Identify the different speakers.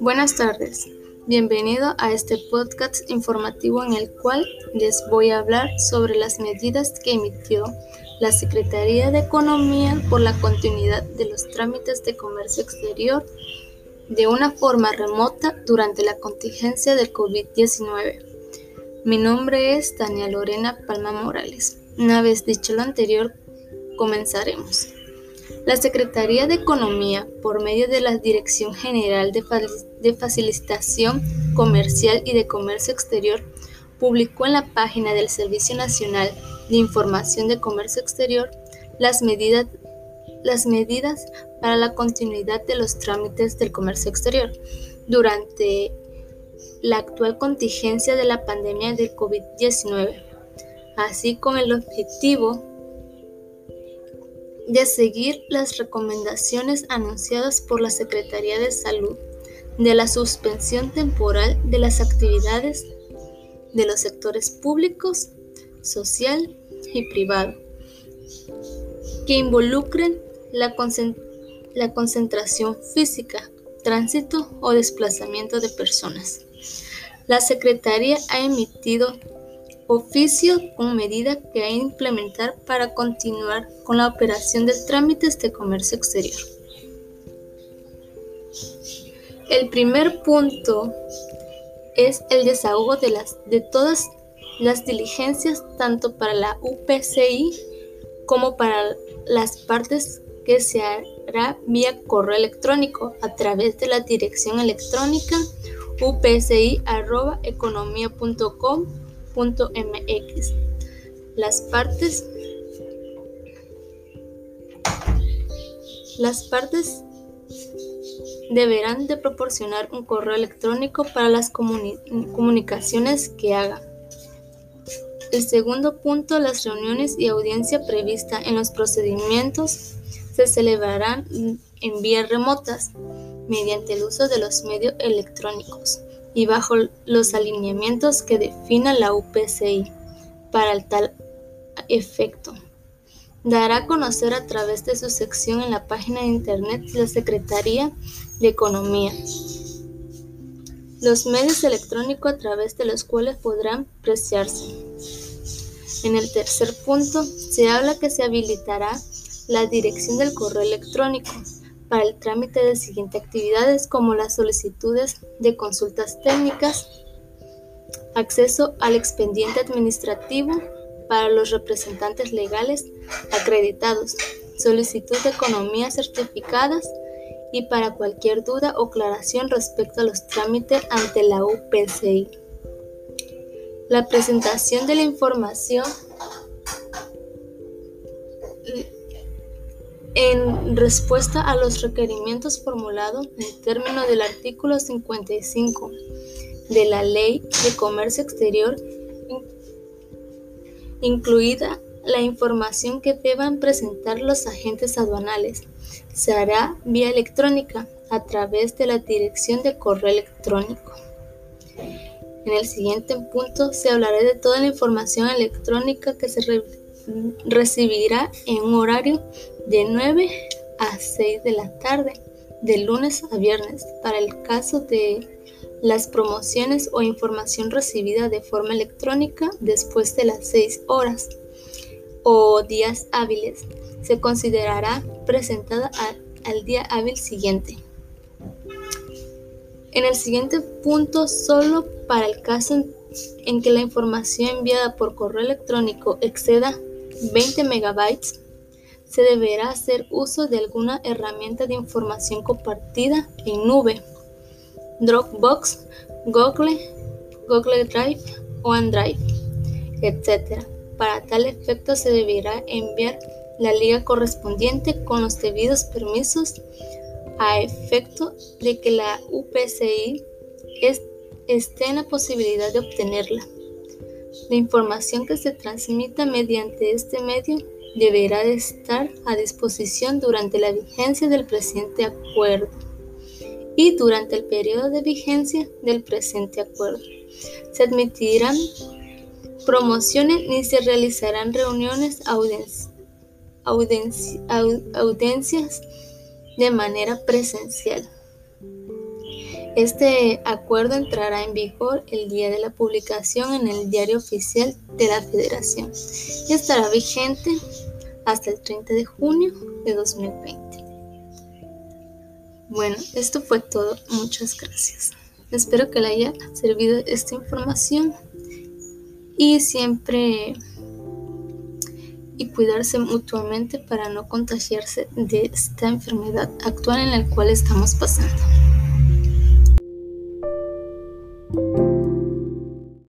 Speaker 1: Buenas tardes, bienvenido a este podcast informativo en el cual les voy a hablar sobre las medidas que emitió la Secretaría de Economía por la continuidad de los trámites de comercio exterior de una forma remota durante la contingencia del COVID-19. Mi nombre es Tania Lorena Palma Morales. Una vez dicho lo anterior, comenzaremos. La Secretaría de Economía, por medio de la Dirección General de, Facilitación Comercial y de Comercio Exterior, publicó en la página del Servicio Nacional de Información de Comercio Exterior las medidas, las medidas para la continuidad de los trámites del comercio exterior durante la actual contingencia de la pandemia del COVID-19, así con el objetivo de seguir las recomendaciones anunciadas por la Secretaría de Salud de la suspensión temporal de las actividades de los sectores públicos, social y privado, que involucren la, la concentración física, tránsito o desplazamiento de personas. La Secretaría ha emitido oficio con medida que hay que implementar para continuar con la operación de trámites de comercio exterior. El primer punto es el desahogo de, las, de todas las diligencias tanto para la UPCI como para las partes que se hará vía correo electrónico a través de la dirección electrónica upci.economía.com .mx. Las partes Las partes deberán de proporcionar un correo electrónico para las comunicaciones que hagan. El segundo punto, las reuniones y audiencia prevista en los procedimientos se celebrarán en vías remotas mediante el uso de los medios electrónicos y bajo los alineamientos que defina la UPCI para el tal efecto. Dará a conocer a través de su sección en la página de internet la Secretaría de Economía los medios electrónicos a través de los cuales podrán preciarse. En el tercer punto, se habla que se habilitará la dirección del correo electrónico para el trámite de siguientes actividades como las solicitudes de consultas técnicas, acceso al expediente administrativo para los representantes legales acreditados, solicitud de economía certificadas y para cualquier duda o aclaración respecto a los trámites ante la UPCI. La presentación de la información en respuesta a los requerimientos formulados en términos del artículo 55 de la Ley de Comercio Exterior, incluida la información que deban presentar los agentes aduanales, se hará vía electrónica a través de la dirección de correo electrónico. En el siguiente punto se hablará de toda la información electrónica que se recibirá en un horario de 9 a 6 de la tarde, de lunes a viernes, para el caso de las promociones o información recibida de forma electrónica después de las 6 horas o días hábiles. Se considerará presentada al día hábil siguiente. En el siguiente punto, solo para el caso en que la información enviada por correo electrónico exceda 20 megabytes, se deberá hacer uso de alguna herramienta de información compartida en nube, Dropbox, Google, Google Drive, OneDrive, etc. Para tal efecto se deberá enviar la liga correspondiente con los debidos permisos a efecto de que la UPCI esté en la posibilidad de obtenerla. La información que se transmita mediante este medio deberá de estar a disposición durante la vigencia del presente acuerdo y durante el periodo de vigencia del presente acuerdo. Se admitirán promociones ni se realizarán reuniones audiencias de manera presencial. Este acuerdo entrará en vigor el día de la publicación en el diario oficial de la Federación y estará vigente hasta el 30 de junio de 2020. Bueno, esto fue todo. Muchas gracias. Espero que le haya servido esta información y siempre y cuidarse mutuamente para no contagiarse de esta enfermedad actual en la cual estamos pasando.